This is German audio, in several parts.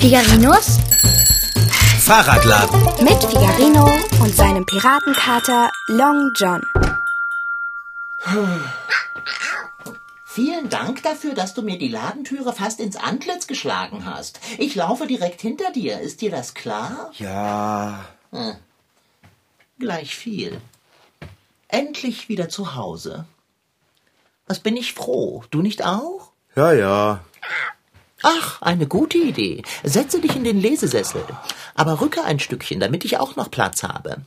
Figarinos Fahrradladen. mit Figarino und seinem Piratenkater Long John. Vielen Dank dafür, dass du mir die Ladentüre fast ins Antlitz geschlagen hast. Ich laufe direkt hinter dir. Ist dir das klar? Ja. Gleich viel. Endlich wieder zu Hause. Was bin ich froh. Du nicht auch? Ja, ja. Ach, eine gute Idee. Setze dich in den Lesesessel. Aber rücke ein Stückchen, damit ich auch noch Platz habe.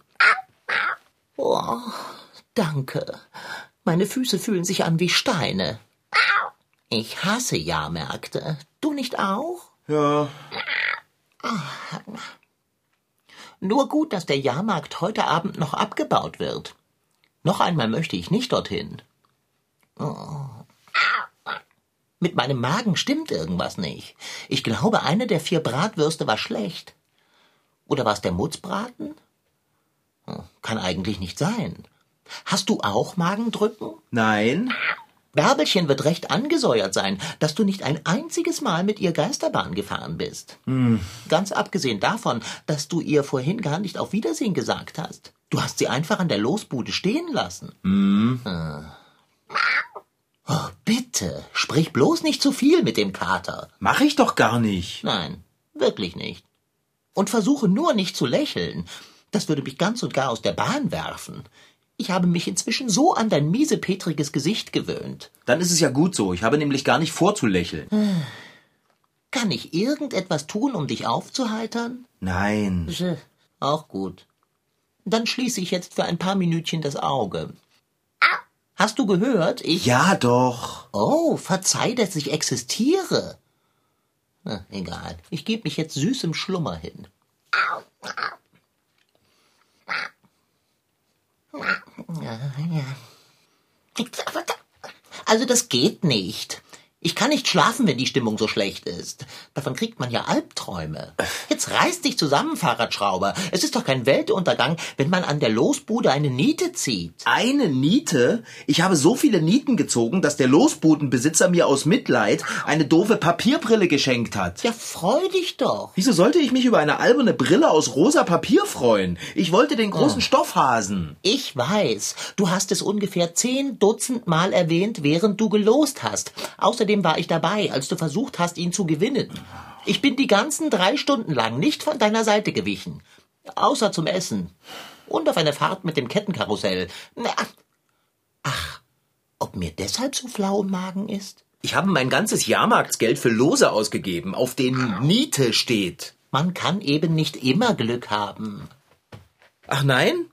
Oh, danke. Meine Füße fühlen sich an wie Steine. Ich hasse Jahrmärkte. Du nicht auch? Ja. Nur gut, dass der Jahrmarkt heute Abend noch abgebaut wird. Noch einmal möchte ich nicht dorthin. Oh. Mit meinem Magen stimmt irgendwas nicht. Ich glaube, eine der vier Bratwürste war schlecht. Oder war es der Mutzbraten? Hm, Kann eigentlich nicht sein. Hast du auch Magendrücken? Nein. Bärbelchen wird recht angesäuert sein, dass du nicht ein einziges Mal mit ihr Geisterbahn gefahren bist. Ganz abgesehen davon, dass du ihr vorhin gar nicht auf Wiedersehen gesagt hast. Du hast sie einfach an der Losbude stehen lassen. Ah. Oh, bitte, sprich bloß nicht zu viel mit dem Kater. Mach ich doch gar nicht. Nein, wirklich nicht. Und versuche nur nicht zu lächeln. Das würde mich ganz und gar aus der Bahn werfen. Ich habe mich inzwischen so an dein miesepetriges Gesicht gewöhnt. Dann ist es ja gut so. Ich habe nämlich gar nicht vor zu lächeln. Kann ich irgendetwas tun, um dich aufzuheitern? Nein. Auch gut. Dann schließe ich jetzt für ein paar Minütchen das Auge. Hast du gehört? Ich. Ja, doch. Oh, verzeih, dass ich existiere. Na, egal. Ich gebe mich jetzt süßem Schlummer hin. Also das geht nicht. Ich kann nicht schlafen, wenn die Stimmung so schlecht ist. Davon kriegt man ja Albträume. Jetzt reiß dich zusammen, Fahrradschrauber. Es ist doch kein Weltuntergang, wenn man an der Losbude eine Niete zieht. Eine Niete? Ich habe so viele Nieten gezogen, dass der Losbudenbesitzer mir aus Mitleid eine doofe Papierbrille geschenkt hat. Ja, freu dich doch. Wieso sollte ich mich über eine alberne Brille aus rosa Papier freuen? Ich wollte den großen Stoffhasen. Ich weiß, du hast es ungefähr zehn Dutzend Mal erwähnt, während du gelost hast. Außerdem war ich dabei, als du versucht hast, ihn zu gewinnen. Ich bin die ganzen drei Stunden lang nicht von deiner Seite gewichen. Außer zum Essen. Und auf eine Fahrt mit dem Kettenkarussell. Ach, ob mir deshalb so flau im Magen ist? Ich habe mein ganzes Jahrmarktsgeld für Lose ausgegeben, auf denen Niete steht. Man kann eben nicht immer Glück haben. Ach nein?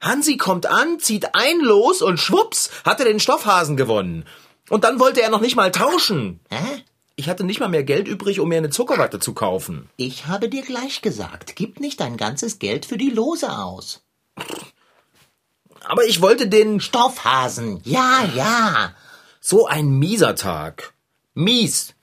Hansi kommt an, zieht ein Los und schwupps hat er den Stoffhasen gewonnen. Und dann wollte er noch nicht mal tauschen. Hä? Ich hatte nicht mal mehr Geld übrig, um mir eine Zuckerwatte zu kaufen. Ich habe dir gleich gesagt, gib nicht dein ganzes Geld für die Lose aus. Aber ich wollte den... Stoffhasen, ja, ja. So ein mieser Tag. Mies.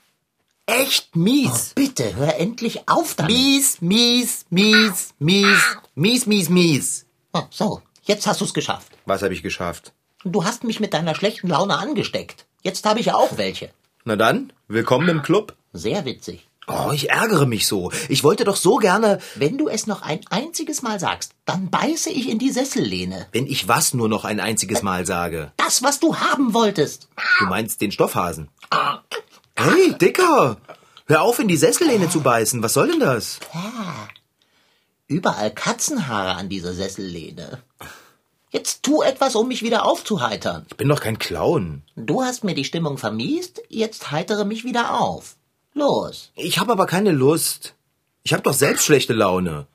Echt mies. Bitte, hör endlich auf damit. Mies, mies, mies, mies, mies, mies, mies. Oh, so, jetzt hast du's geschafft. Was habe ich geschafft? Du hast mich mit deiner schlechten Laune angesteckt. Jetzt habe ich ja auch welche. Na dann, willkommen im Club. Sehr witzig. Oh, ich ärgere mich so. Ich wollte doch so gerne... Wenn du es noch ein einziges Mal sagst, dann beiße ich in die Sessellehne. Wenn ich was nur noch ein einziges Mal sage. Das, was du haben wolltest. Du meinst den Stoffhasen. Hey, Dicker! Hör auf, in die Sessellehne zu beißen. Was soll denn das? Überall Katzenhaare an dieser Sessellehne. Jetzt tu etwas, um mich wieder aufzuheitern. Ich bin doch kein Clown. Du hast mir die Stimmung vermiest, jetzt heitere mich wieder auf. Los. Ich habe aber keine Lust. Ich habe doch selbst schlechte Laune.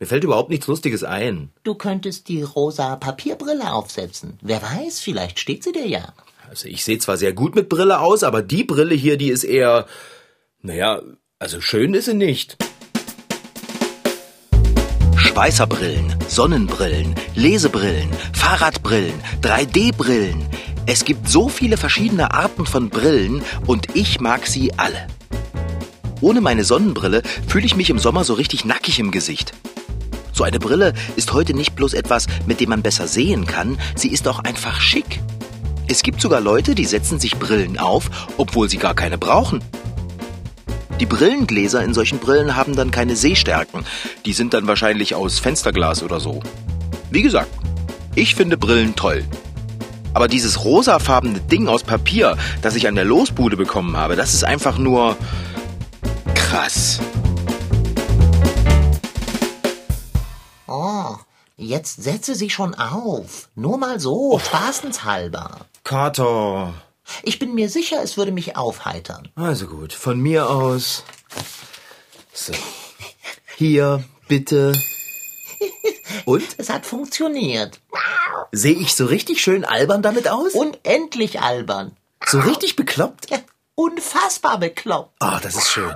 Mir fällt überhaupt nichts Lustiges ein. Du könntest die rosa Papierbrille aufsetzen. Wer weiß, vielleicht steht sie dir ja. Also ich sehe zwar sehr gut mit Brille aus, aber die Brille hier, die ist eher... Naja, also schön ist sie nicht. Schweißerbrillen, Sonnenbrillen, Lesebrillen, Fahrradbrillen, 3D-Brillen. Es gibt so viele verschiedene Arten von Brillen und ich mag sie alle. Ohne meine Sonnenbrille fühle ich mich im Sommer so richtig nackig im Gesicht. So eine Brille ist heute nicht bloß etwas, mit dem man besser sehen kann, sie ist auch einfach schick. Es gibt sogar Leute, die setzen sich Brillen auf, obwohl sie gar keine brauchen. Die Brillengläser in solchen Brillen haben dann keine Sehstärken. Die sind dann wahrscheinlich aus Fensterglas oder so. Wie gesagt, ich finde Brillen toll. Aber dieses rosafarbene Ding aus Papier, das ich an der Losbude bekommen habe, das ist einfach nur krass. Oh, jetzt setze sie schon auf. Nur mal so, spaßenshalber. Kater. Ich bin mir sicher, es würde mich aufheitern. Also gut, von mir aus. So. Hier, bitte. Und? Es hat funktioniert. Sehe ich so richtig schön albern damit aus? Unendlich albern. So richtig bekloppt? Ja, unfassbar bekloppt. Ah, das ist schön.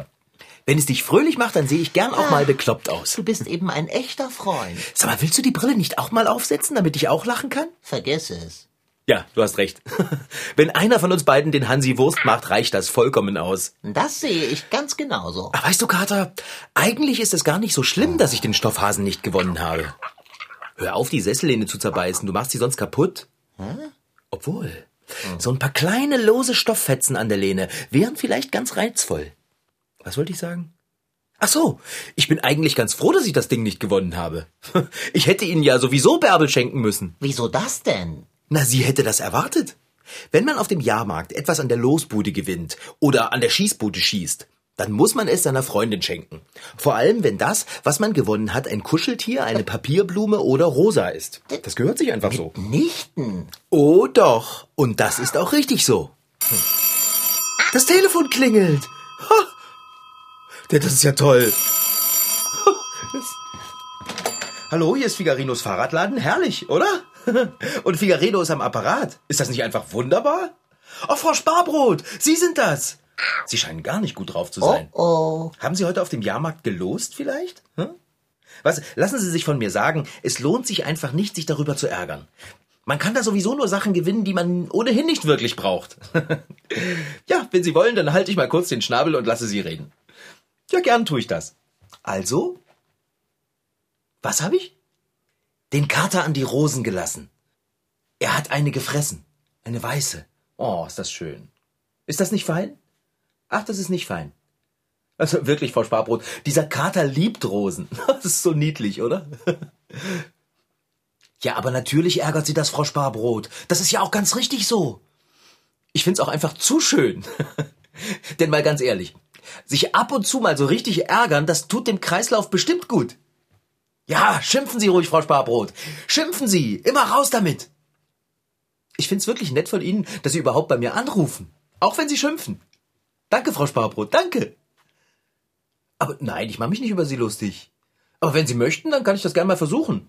Wenn es dich fröhlich macht, dann sehe ich gern auch mal bekloppt aus. Du bist eben ein echter Freund. Sag mal, willst du die Brille nicht auch mal aufsetzen, damit ich auch lachen kann? Vergiss es. Ja, du hast recht. Wenn einer von uns beiden den Hansi Wurst macht, reicht das vollkommen aus. Das sehe ich ganz genauso. Aber weißt du, Kater, eigentlich ist es gar nicht so schlimm, dass ich den Stoffhasen nicht gewonnen habe. Hör auf, die Sessellehne zu zerbeißen, du machst sie sonst kaputt. Obwohl, so ein paar kleine lose Stofffetzen an der Lehne wären vielleicht ganz reizvoll. Was wollte ich sagen? Ach so, ich bin eigentlich ganz froh, dass ich das Ding nicht gewonnen habe. Ich hätte Ihnen ja sowieso Bärbel schenken müssen. Wieso das denn? Na, sie hätte das erwartet. Wenn man auf dem Jahrmarkt etwas an der Losbude gewinnt oder an der Schießbude schießt, dann muss man es seiner Freundin schenken. Vor allem, wenn das, was man gewonnen hat, ein Kuscheltier, eine Papierblume oder Rosa ist. Das gehört sich einfach so. Nichten. Oh doch. Und das ist auch richtig so. Hm. Das Telefon klingelt. Ha. Das ist ja toll. Hallo, hier ist Figarinos Fahrradladen. Herrlich, oder? Und Figarino ist am Apparat. Ist das nicht einfach wunderbar? Oh, Frau Sparbrot, Sie sind das. Sie scheinen gar nicht gut drauf zu Oh sein. oh. Haben Sie heute auf dem Jahrmarkt gelost vielleicht? Hm? Was? Lassen Sie sich von mir sagen, es lohnt sich einfach nicht, sich darüber zu ärgern. Man kann da sowieso nur Sachen gewinnen, die man ohnehin nicht wirklich braucht. ja, wenn Sie wollen, dann halte ich mal kurz den Schnabel und lasse Sie reden. Ja, gern tue ich das. Also? Was habe ich? Den Kater an die Rosen gelassen. Er hat eine gefressen. Eine weiße. Oh, ist das schön. Ist das nicht fein? Ach, das ist nicht fein. Also wirklich, Frau Sparbrot, dieser Kater liebt Rosen. Das ist so niedlich, oder? Ja, aber natürlich ärgert sie das, Frau Sparbrot. Das ist ja auch ganz richtig so. Ich find's auch einfach zu schön. Denn mal ganz ehrlich, sich ab und zu mal so richtig ärgern, das tut dem Kreislauf bestimmt gut. Ja, schimpfen Sie ruhig, Frau Sparbrot. Schimpfen Sie. Immer raus damit. Ich find's wirklich nett von Ihnen, dass Sie überhaupt bei mir anrufen. Auch wenn Sie schimpfen. Danke, Frau Sparbrot, danke. Aber nein, ich mache mich nicht über Sie lustig. Aber wenn Sie möchten, dann kann ich das gerne mal versuchen.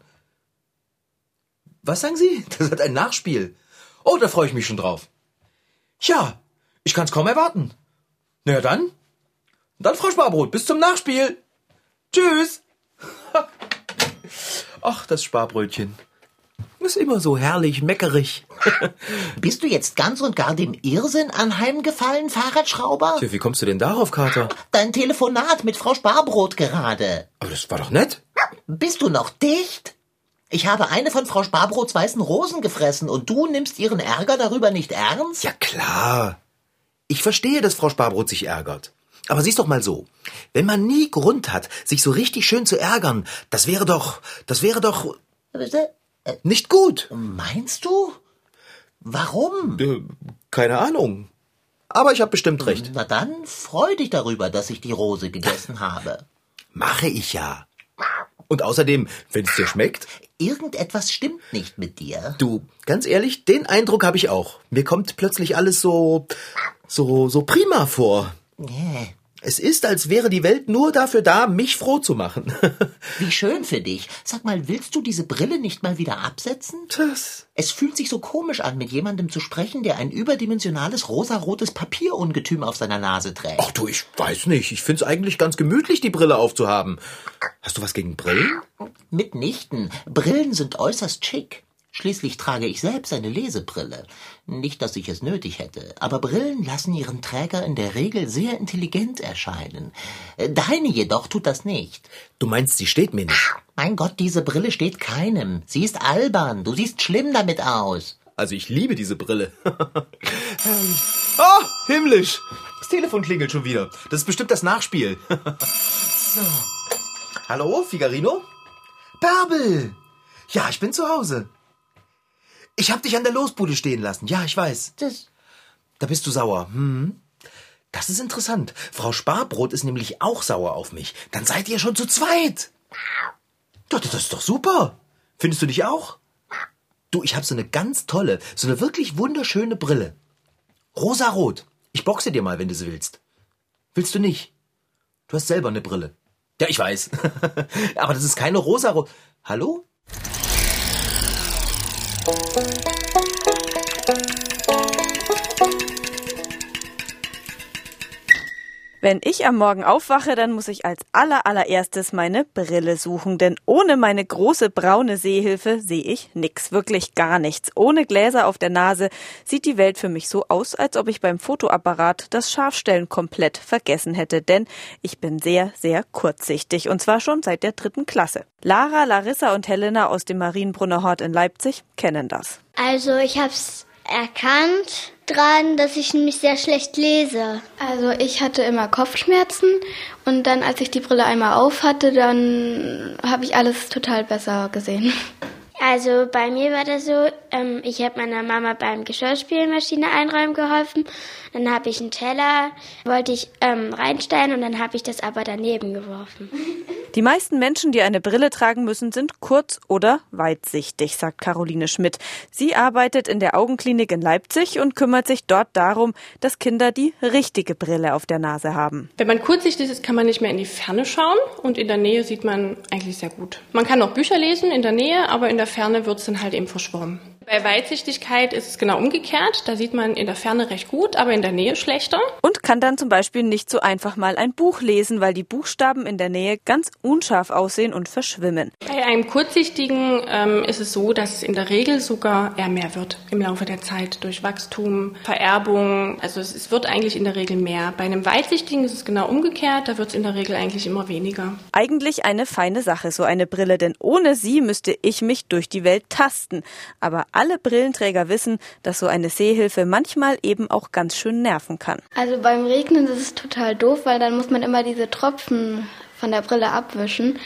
Was sagen Sie? Das hat ein Nachspiel. Oh, da freue ich mich schon drauf. Ja, ich kann's kaum erwarten. Na ja, dann. Dann, Frau Sparbrot, bis zum Nachspiel. Tschüss. Ach, das Sparbrötchen. Ist immer so herrlich, meckerig. Bist du jetzt ganz und gar dem Irrsinn anheimgefallen, Fahrradschrauber? Tja, wie kommst du denn darauf, Kater? Dein Telefonat mit Frau Sparbrot gerade. Aber das war doch nett. Bist du noch dicht? Ich habe eine von Frau Sparbrots weißen Rosen gefressen und du nimmst ihren Ärger darüber nicht ernst? Ja klar. Ich verstehe, dass Frau Sparbrot sich ärgert. Aber sieh's doch mal so. Wenn man nie Grund hat, sich so richtig schön zu ärgern, das wäre doch, das wäre doch Bitte? nicht gut. Meinst du? Warum? Äh, keine Ahnung. Aber ich habe bestimmt recht. Na dann freu dich darüber, dass ich die Rose gegessen habe. Mache ich ja. Und außerdem, wenn es dir schmeckt, Irgendetwas stimmt nicht mit dir. du, ganz ehrlich, den Eindruck habe ich auch. Mir kommt plötzlich alles so, so, so prima vor. Nee. Es ist, als wäre die Welt nur dafür da, mich froh zu machen. Wie schön für dich. Sag mal, willst du diese Brille nicht mal wieder absetzen? Das, Es fühlt sich so komisch an, mit jemandem zu sprechen, der ein überdimensionales rosarotes Papierungetüm auf seiner Nase trägt. ach du, ich weiß nicht. Ich find's eigentlich ganz gemütlich, die Brille aufzuhaben. Hast du was gegen Brillen? Mitnichten. Brillen sind äußerst schick. Schließlich trage ich selbst eine Lesebrille. Nicht, dass ich es nötig hätte, aber Brillen lassen ihren Träger in der Regel sehr intelligent erscheinen. Deine jedoch tut das nicht. Du meinst, sie steht mir nicht. Mein Gott, diese Brille steht keinem. Sie ist albern. Du siehst schlimm damit aus. Also ich liebe diese Brille. Ah, himmlisch. Ist Telefon klingelt schon wieder. Das ist bestimmt das Nachspiel. so. Hallo, Figarino? Bärbel! Ja, ich bin zu Hause. Ich hab dich an der Losbude stehen lassen. Ja, ich weiß. Das, Da bist du sauer. Hm. Das ist interessant. Frau Sparbrot ist nämlich auch sauer auf mich. Dann seid ihr schon zu zweit. Doch, das ist doch super. Findest du dich auch? Du, ich habe so eine ganz tolle, so eine wirklich wunderschöne Brille. Rosarot. Ich boxe dir mal, wenn du sie willst. Willst du nicht? Du hast selber eine Brille. Ja, ich weiß. Aber das ist keine rosarot. Hallo? Wenn ich am Morgen aufwache, dann muss ich als aller allererstes meine Brille suchen, denn ohne meine große braune Sehhilfe sehe ich nix, wirklich gar nichts. Ohne Gläser auf der Nase sieht die Welt für mich so aus, als ob ich beim Fotoapparat das Scharfstellen komplett vergessen hätte, denn ich bin sehr, sehr kurzsichtig und zwar schon seit der dritten Klasse. Lara, Larissa und Helena aus dem Marienbrunner Hort in Leipzig kennen das. Also ich habe es erkannt dran, dass ich nämlich sehr schlecht lese. Also ich hatte immer Kopfschmerzen und dann, als ich die Brille einmal auf hatte, dann habe ich alles total besser gesehen. Also bei mir war das so, ähm, ich habe meiner Mama beim Geschirrspülmaschine einräumen geholfen. Dann habe ich einen Teller, wollte ich ähm, reinstellen und dann habe ich das aber daneben geworfen. Die meisten Menschen, die eine Brille tragen müssen, sind kurz- oder weitsichtig, sagt Caroline Schmidt. Sie arbeitet in der Augenklinik in Leipzig und kümmert sich dort darum, dass Kinder die richtige Brille auf der Nase haben. Wenn man kurzsichtig ist, kann man nicht mehr in die Ferne schauen und in der Nähe sieht man eigentlich sehr gut. Man kann auch Bücher lesen in der Nähe, aber in der Ferne wird es dann halt eben verschwommen. Bei Weitsichtigkeit ist es genau umgekehrt. Da sieht man in der Ferne recht gut, aber in der Nähe schlechter. Und kann dann zum Beispiel nicht so einfach mal ein Buch lesen, weil die Buchstaben in der Nähe ganz unscharf aussehen und verschwimmen. Bei einem Kurzsichtigen ähm, ist es so, dass es in der Regel sogar eher mehr wird im Laufe der Zeit durch Wachstum, Vererbung. Also es, es wird eigentlich in der Regel mehr. Bei einem Weitsichtigen ist es genau umgekehrt. Da wird es in der Regel eigentlich immer weniger. Eigentlich eine feine Sache, so eine Brille, denn ohne sie müsste ich mich durch die Welt tasten. Aber alle Brillenträger wissen, dass so eine Sehhilfe manchmal eben auch ganz schön nerven kann. Also beim Regnen ist es total doof, weil dann muss man immer diese Tropfen von der Brille abwischen.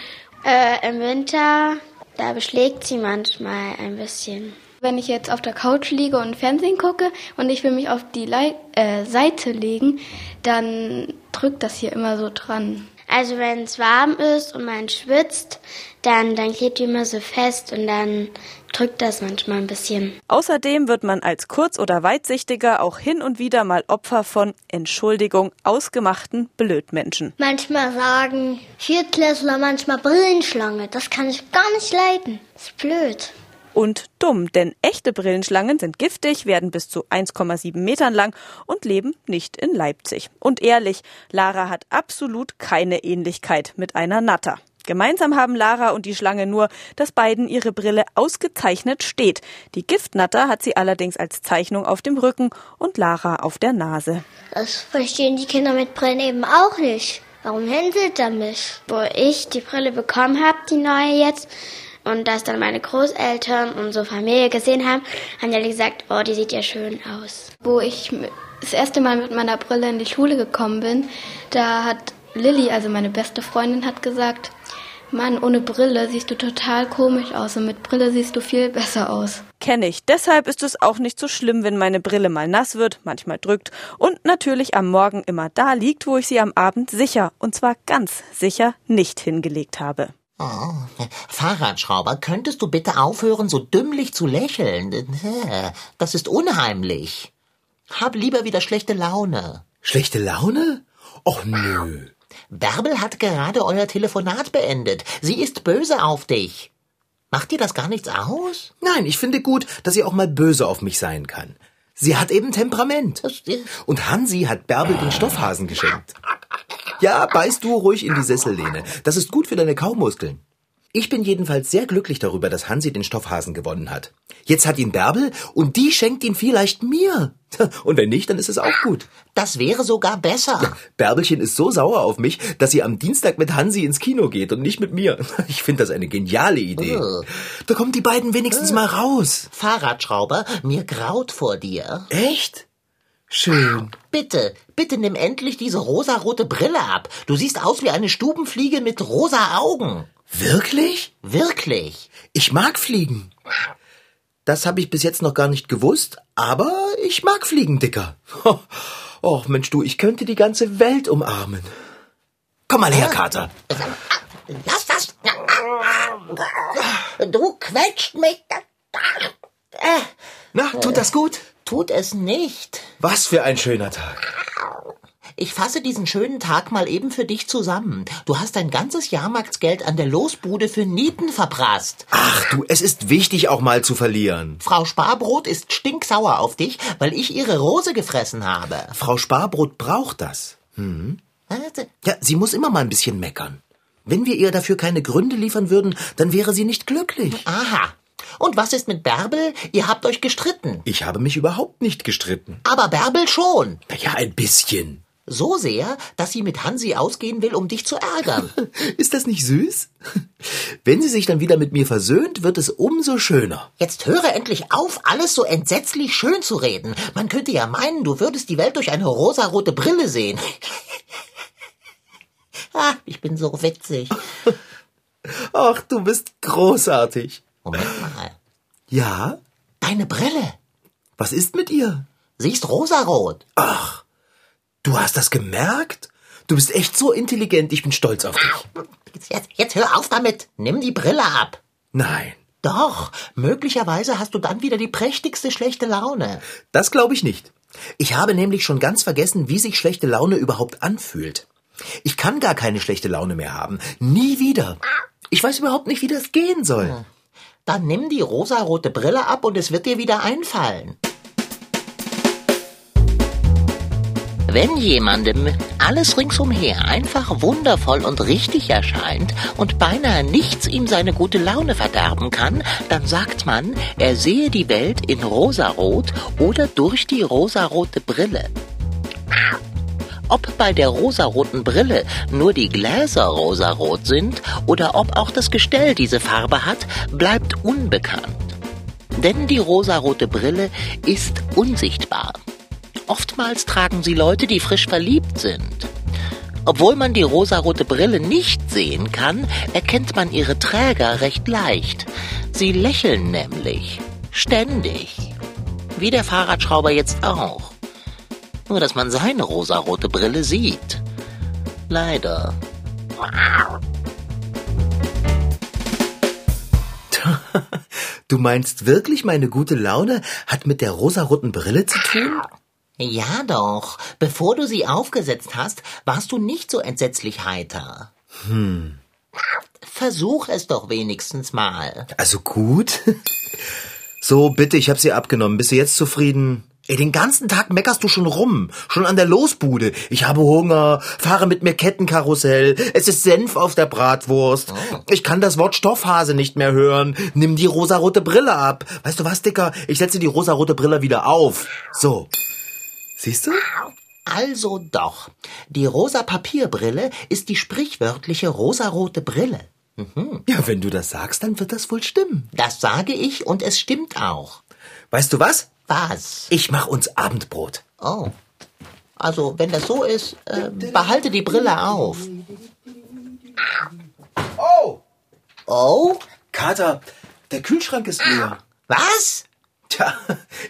Äh, Im Winter, da beschlägt sie manchmal ein bisschen. Wenn ich jetzt auf der Couch liege und Fernsehen gucke und ich will mich auf die Lei äh, Seite legen, dann drückt das hier immer so dran. Also wenn es warm ist und man schwitzt, dann, dann klebt die immer so fest und dann drückt das manchmal ein bisschen. Außerdem wird man als Kurz- oder Weitsichtiger auch hin und wieder mal Opfer von, Entschuldigung, ausgemachten Blödmenschen. Manchmal sagen Viertklässler manchmal Brillenschlange. Das kann ich gar nicht leiden. Das ist blöd. Und dumm, denn echte Brillenschlangen sind giftig, werden bis zu 1,7 Metern lang und leben nicht in Leipzig. Und ehrlich, Lara hat absolut keine Ähnlichkeit mit einer Natter. Gemeinsam haben Lara und die Schlange nur, dass beiden ihre Brille ausgezeichnet steht. Die Giftnatter hat sie allerdings als Zeichnung auf dem Rücken und Lara auf der Nase. Das verstehen die Kinder mit Brillen eben auch nicht. Warum hänselt er mich? Wo ich die Brille bekommen habe, die neue jetzt, und das dann meine Großeltern und so Familie gesehen haben, haben die alle gesagt, oh, die sieht ja schön aus. Wo ich das erste Mal mit meiner Brille in die Schule gekommen bin, da hat Lilly, also meine beste Freundin, hat gesagt, Mann, ohne Brille siehst du total komisch aus und mit Brille siehst du viel besser aus. Kenne ich. Deshalb ist es auch nicht so schlimm, wenn meine Brille mal nass wird, manchmal drückt und natürlich am Morgen immer da liegt, wo ich sie am Abend sicher, und zwar ganz sicher, nicht hingelegt habe. Oh, Fahrradschrauber, könntest du bitte aufhören, so dümmlich zu lächeln? Das ist unheimlich. Hab lieber wieder schlechte Laune. Schlechte Laune? Och nö. Bärbel hat gerade euer Telefonat beendet. Sie ist böse auf dich. Macht dir das gar nichts aus? Nein, ich finde gut, dass sie auch mal böse auf mich sein kann. Sie hat eben Temperament. Und Hansi hat Bärbel den Stoffhasen geschenkt. Ja, beißt du ruhig in die Sessellehne. Das ist gut für deine Kaumuskeln. Ich bin jedenfalls sehr glücklich darüber, dass Hansi den Stoffhasen gewonnen hat. Jetzt hat ihn Bärbel und die schenkt ihn vielleicht mir. Und wenn nicht, dann ist es auch gut. das wäre sogar besser. Bärbelchen ist so sauer auf mich, dass sie am Dienstag mit Hansi ins Kino geht und nicht mit mir. Ich finde das eine geniale Idee. Oh. Da kommen die beiden wenigstens mal raus. Fahrradschrauber, mir graut vor dir. Echt? Schön. Bitte, bitte nimm endlich diese rosarote Brille ab. Du siehst aus wie eine Stubenfliege mit rosa Augen. Wirklich? Wirklich. Ich mag Fliegen. Das habe ich bis jetzt noch gar nicht gewusst, aber ich mag Fliegen, Dicker. Och, Mensch, du, ich könnte die ganze Welt umarmen. Komm mal her, Kater. Lass das. Du quetscht mich. Na, tut das gut? tut es nicht. Was für ein schöner Tag. Ich fasse diesen schönen Tag mal eben für dich zusammen. Du hast dein ganzes Jahrmarktsgeld an der Losbude für Nieten verprasst. Ach du, es ist wichtig, auch mal zu verlieren. Frau Sparbrot ist stinksauer auf dich, weil ich ihre Rose gefressen habe. Frau Sparbrot braucht das. Warte. Ja, sie muss immer mal ein bisschen meckern. Wenn wir ihr dafür keine Gründe liefern würden, dann wäre sie nicht glücklich. Aha. Und was ist mit Bärbel? Ihr habt euch gestritten. Ich habe mich überhaupt nicht gestritten. Aber Bärbel schon. Na ja, ein bisschen. So sehr, dass sie mit Hansi ausgehen will, um dich zu ärgern. Ist das nicht süß? Wenn sie sich dann wieder mit mir versöhnt, wird es umso schöner. Jetzt höre endlich auf, alles so entsetzlich schön zu reden. Man könnte ja meinen, du würdest die Welt durch eine rosarote Brille sehen. ah, ich bin so witzig. Ach, du bist großartig. Moment mal. Ja? Deine Brille. Was ist mit ihr? Sie ist rosarot. Ach, du hast das gemerkt? Du bist echt so intelligent, ich bin stolz auf dich. Jetzt, jetzt, hör auf damit. Nimm die Brille ab. Nein, Doch, möglicherweise hast du dann wieder die prächtigste schlechte Laune. das glaube ich nicht. Ich habe nämlich schon ganz vergessen, wie sich schlechte Laune überhaupt anfühlt. Ich kann gar keine schlechte Laune mehr haben. Nie wieder. Ich weiß überhaupt nicht, wie das gehen soll. Dann nimm die rosarote Brille ab und es wird dir wieder einfallen. Wenn jemandem alles ringsumher einfach wundervoll und richtig erscheint und beinahe nichts ihm seine gute Laune verderben kann, dann sagt man, er sehe die Welt in rosarot oder durch die rosarote Brille. Ob bei der rosaroten Brille nur die Gläser rosarot sind oder ob auch das Gestell diese Farbe hat, bleibt unbekannt. Denn die rosarote Brille ist unsichtbar. Oftmals tragen sie Leute, die frisch verliebt sind. Obwohl man die rosarote Brille nicht sehen kann, erkennt man ihre Träger recht leicht. Sie lächeln nämlich. Ständig. Wie der Fahrradschrauber jetzt auch. Nur dass man seine rosarote Brille sieht. Leider. Du meinst wirklich, meine gute Laune hat mit der rosaroten Brille zu tun? Ja doch. Bevor du sie aufgesetzt hast, warst du nicht so entsetzlich heiter. Hm. Versuch es doch wenigstens mal. Also gut. So, bitte, ich habe sie abgenommen. Bist du jetzt zufrieden? Ey, den ganzen Tag meckerst du schon rum. Schon an der Losbude. Ich habe Hunger, fahre mit mir Kettenkarussell, es ist Senf auf der Bratwurst. Ich kann das Wort Stoffhase nicht mehr hören. Nimm die rosarote Brille ab. Weißt du was, Dicker? Ich setze die rosarote Brille wieder auf. So. Siehst du? Also doch. Die rosa Papierbrille ist die sprichwörtliche rosarote Brille. Ja, wenn du das sagst, dann wird das wohl stimmen. Das sage ich und es stimmt auch. Weißt du was? Was? Ich mach uns Abendbrot. Oh. Also, wenn das so ist, äh, behalte die Brille auf. Oh! Oh? Kater, der Kühlschrank ist leer. Was? Tja,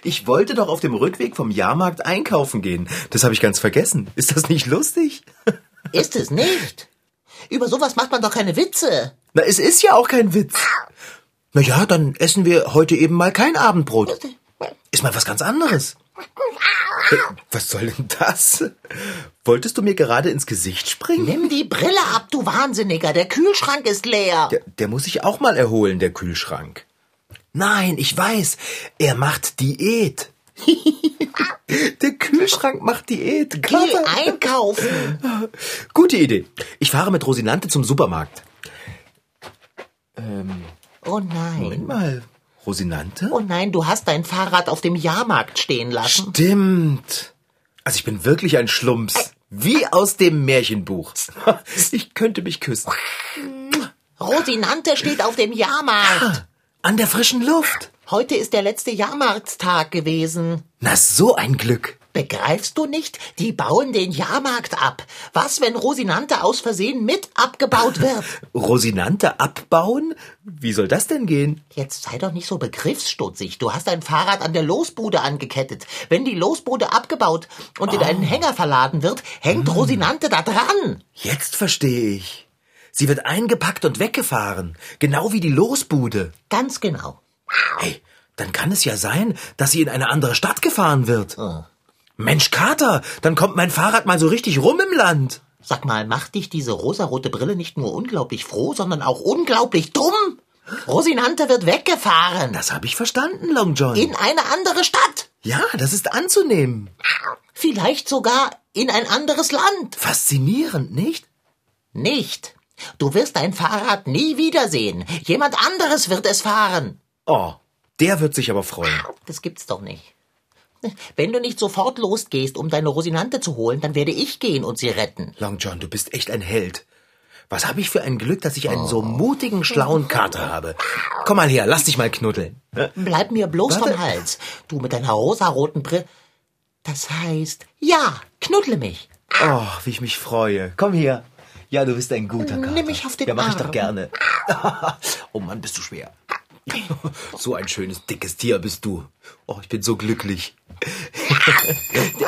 ich wollte doch auf dem Rückweg vom Jahrmarkt einkaufen gehen. Das habe ich ganz vergessen. Ist das nicht lustig? Ist es nicht? Über sowas macht man doch keine Witze. Na, es ist ja auch kein Witz. Na ja, dann essen wir heute eben mal kein Abendbrot. Ist mal was ganz anderes. Äh, Was soll denn das? Wolltest du mir gerade ins Gesicht springen? Nimm die Brille ab, du Wahnsinniger. Der Kühlschrank ist leer. Der, der muss sich auch mal erholen, der Kühlschrank. Nein, ich weiß. Er macht Diät. der Kühlschrank macht Diät. Geh Kater. einkaufen. Gute Idee. Ich fahre mit Rosinante zum Supermarkt. Oh nein. Moment mal. Rosinante? Oh nein, du hast dein Fahrrad auf dem Jahrmarkt stehen lassen. Stimmt. Also ich bin wirklich ein Schlumps. Wie aus dem Märchenbuch. Ich könnte mich küssen. Rosinante steht auf dem Jahrmarkt. An der frischen Luft. Heute ist der letzte Jahrmarktstag gewesen. Na, so ein Glück. Begreifst du nicht? Die bauen den Jahrmarkt ab. Was, wenn Rosinante aus Versehen mit abgebaut wird? Rosinante abbauen? Wie soll das denn gehen? Jetzt sei doch nicht so begriffsstutzig. Du hast dein Fahrrad an der Losbude angekettet. Wenn die Losbude abgebaut und in einen Hänger verladen wird, hängt Rosinante da dran. Jetzt verstehe ich. Sie wird eingepackt und weggefahren. Genau wie die Losbude. Ganz genau. Hey, dann kann es ja sein, dass sie in eine andere Stadt gefahren wird. Mensch, Kater, dann kommt mein Fahrrad mal so richtig rum im Land. Sag mal, macht dich diese rosarote Brille nicht nur unglaublich froh, sondern auch unglaublich dumm? Rosinante wird weggefahren. Das habe ich verstanden, Long John. In eine andere Stadt. ja, das ist anzunehmen. Vielleicht sogar in ein anderes Land. Faszinierend, nicht? Nicht. Du wirst dein Fahrrad nie wiedersehen. Jemand anderes wird es fahren. Oh, der wird sich aber freuen. Das gibt's doch nicht. Wenn du nicht sofort losgehst, um deine Rosinante zu holen, dann werde ich gehen und sie retten. Long John, du bist echt ein Held. Was habe ich für ein Glück, dass ich einen so mutigen, schlauen Kater habe. Komm mal her, lass dich mal knuddeln. Bleib mir bloß Warte. vom Hals. Du mit deiner rosaroten Brille. Das heißt, ja, knuddle mich. Oh, wie ich mich freue. Komm her. Ja, du bist ein guter Kater. Nimm mich auf den Ja, mach ich doch gerne. oh Mann, bist du schwer. So ein schönes, dickes Tier bist du. Oh, ich bin so glücklich.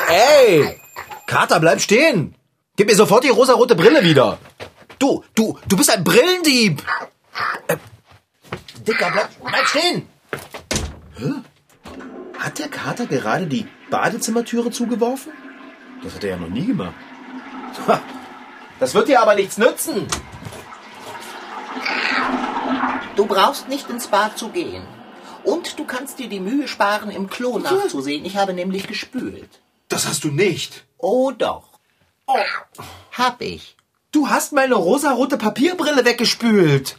Ey! Kater, bleib stehen! Gib mir sofort die rosarote Brille wieder! Du, du, du bist ein Brillendieb! Äh, Dicker, bleib, bleib stehen! Hä? Hat der Kater gerade die Badezimmertüre zugeworfen? Das hat er ja noch nie gemacht. Ha, Das wird dir aber nichts nützen. Du brauchst nicht ins Bad zu gehen. Und du kannst dir die Mühe sparen, im Klo nachzusehen. Ich habe nämlich gespült. Das hast du nicht. Oh doch. Oh, hab ich. Du hast meine rosarote Papierbrille weggespült.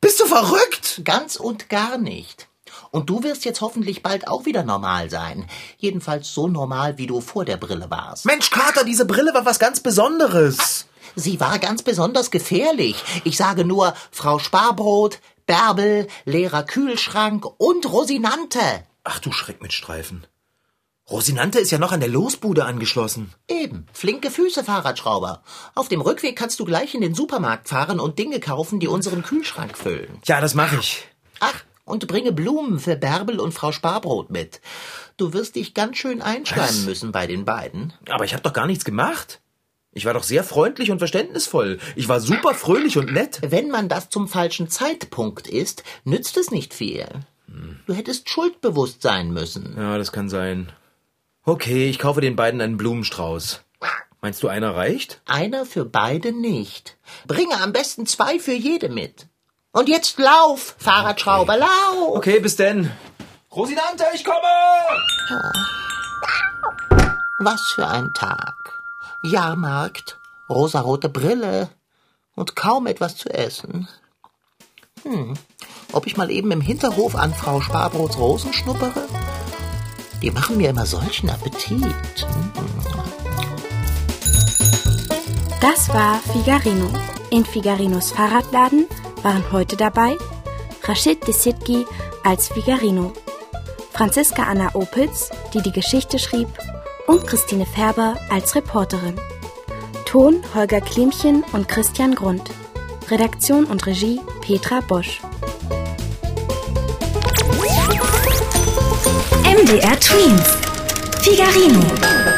Bist du verrückt? Ganz und gar nicht. Und du wirst jetzt hoffentlich bald auch wieder normal sein. Jedenfalls so normal, wie du vor der Brille warst. Mensch, Kater, diese Brille war was ganz Besonderes. Sie war ganz besonders gefährlich. Ich sage nur Frau Sparbrot, Bärbel, leerer Kühlschrank und Rosinante. Ach du Schreck mit Streifen. Rosinante ist ja noch an der Losbude angeschlossen. Eben, flinke Füße, Fahrradschrauber. Auf dem Rückweg kannst du gleich in den Supermarkt fahren und Dinge kaufen, die unseren Kühlschrank füllen. Ja, das mache ich. Ach, und bringe Blumen für Bärbel und Frau Sparbrot mit. Du wirst dich ganz schön einschleimen müssen bei den beiden. Aber ich habe doch gar nichts gemacht. Ich war doch sehr freundlich und verständnisvoll. Ich war super fröhlich und nett. Wenn man das zum falschen Zeitpunkt ist, nützt es nicht viel. Du hättest schuldbewusst sein müssen. Ja, das kann sein. Okay, ich kaufe den beiden einen Blumenstrauß. Meinst du, einer reicht? Einer für beide nicht. Bringe am besten zwei für jede mit. Und jetzt lauf, Fahrradschrauber, lauf! Okay, bis denn. Rosinante, ich komme! Was für ein Tag. Jahrmarkt, rosarote Brille und kaum etwas zu essen. Hm, ob ich mal eben im Hinterhof an Frau Sparbrots Rosen schnuppere? Die machen mir immer solchen Appetit. Das war Figarino. In Figarinos Fahrradladen waren heute dabei Rashid Desitki als Figarino, Franziska Anna Opitz, die die Geschichte schrieb, und Christine Färber als Reporterin. Ton Holger Klimchen und Christian Grund. Redaktion und Regie Petra Bosch. MDR Twins. Figarino.